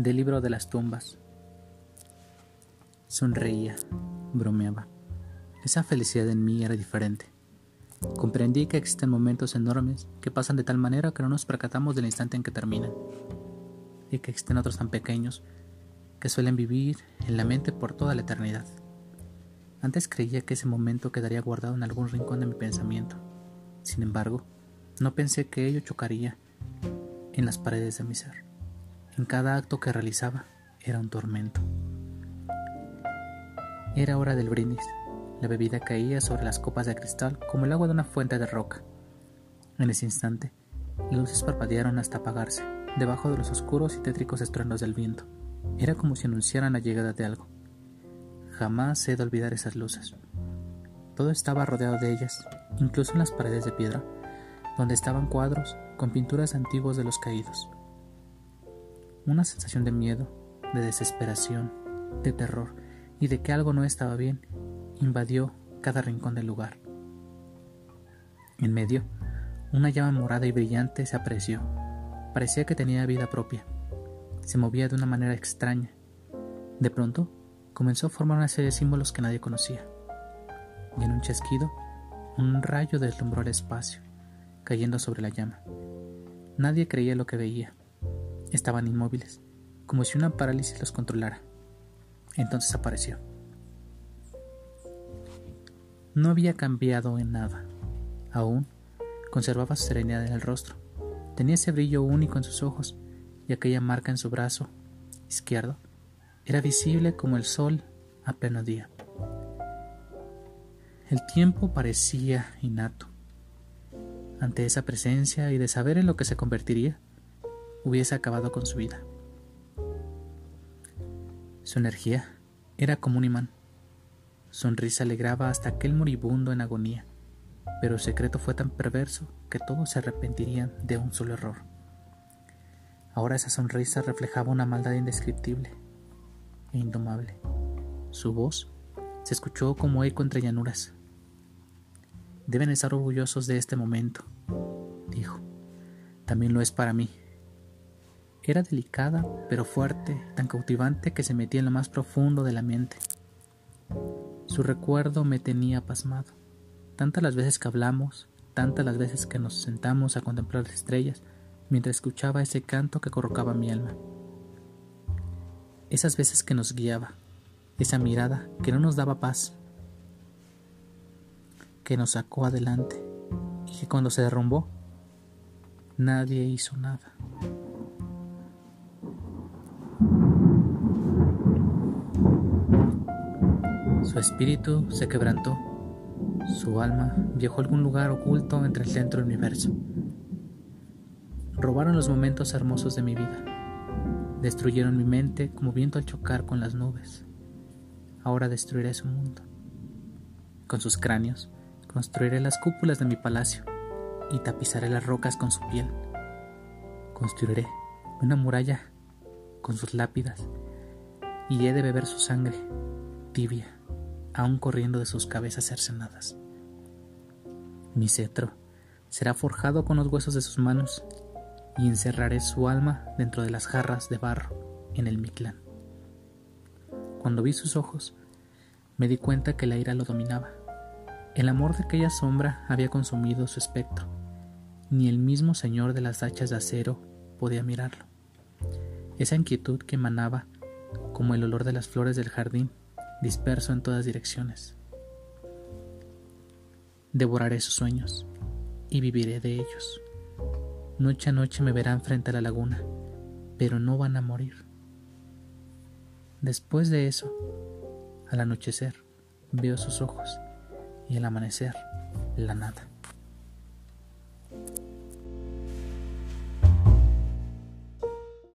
Del libro de las tumbas. Sonreía, bromeaba. Esa felicidad en mí era diferente. Comprendí que existen momentos enormes que pasan de tal manera que no nos percatamos del instante en que terminan, y que existen otros tan pequeños que suelen vivir en la mente por toda la eternidad. Antes creía que ese momento quedaría guardado en algún rincón de mi pensamiento. Sin embargo, no pensé que ello chocaría en las paredes de mi ser. En cada acto que realizaba era un tormento. Era hora del brindis. La bebida caía sobre las copas de cristal como el agua de una fuente de roca. En ese instante, luces parpadearon hasta apagarse, debajo de los oscuros y tétricos estruendos del viento. Era como si anunciaran la llegada de algo. Jamás he de olvidar esas luces. Todo estaba rodeado de ellas, incluso en las paredes de piedra, donde estaban cuadros con pinturas antiguas de los caídos. Una sensación de miedo, de desesperación, de terror y de que algo no estaba bien invadió cada rincón del lugar. En medio, una llama morada y brillante se apreció. Parecía que tenía vida propia. Se movía de una manera extraña. De pronto, comenzó a formar una serie de símbolos que nadie conocía. Y en un chasquido, un rayo deslumbró el espacio, cayendo sobre la llama. Nadie creía lo que veía. Estaban inmóviles, como si una parálisis los controlara. Entonces apareció. No había cambiado en nada. Aún conservaba su serenidad en el rostro. Tenía ese brillo único en sus ojos y aquella marca en su brazo izquierdo era visible como el sol a pleno día. El tiempo parecía innato. Ante esa presencia y de saber en lo que se convertiría, hubiese acabado con su vida. Su energía era como un imán. Sonrisa alegraba hasta aquel moribundo en agonía, pero el secreto fue tan perverso que todos se arrepentirían de un solo error. Ahora esa sonrisa reflejaba una maldad indescriptible e indomable. Su voz se escuchó como eco entre llanuras. Deben estar orgullosos de este momento, dijo. También lo es para mí. Era delicada, pero fuerte, tan cautivante que se metía en lo más profundo de la mente. Su recuerdo me tenía pasmado. Tantas las veces que hablamos, tantas las veces que nos sentamos a contemplar las estrellas, mientras escuchaba ese canto que corrocaba mi alma esas veces que nos guiaba, esa mirada que no nos daba paz, que nos sacó adelante y que cuando se derrumbó, nadie hizo nada. Su espíritu se quebrantó, su alma viajó a algún lugar oculto entre el centro del universo. Robaron los momentos hermosos de mi vida Destruyeron mi mente como viento al chocar con las nubes. Ahora destruiré su mundo. Con sus cráneos construiré las cúpulas de mi palacio y tapizaré las rocas con su piel. Construiré una muralla con sus lápidas y he de beber su sangre, tibia, aún corriendo de sus cabezas cercenadas. Mi cetro será forjado con los huesos de sus manos y encerraré su alma dentro de las jarras de barro en el Mictlán. Cuando vi sus ojos, me di cuenta que la ira lo dominaba. El amor de aquella sombra había consumido su espectro. Ni el mismo señor de las hachas de acero podía mirarlo. Esa inquietud que emanaba como el olor de las flores del jardín disperso en todas direcciones. Devoraré sus sueños y viviré de ellos. Noche a noche me verán frente a la laguna, pero no van a morir. Después de eso, al anochecer, veo sus ojos y al amanecer, la nada.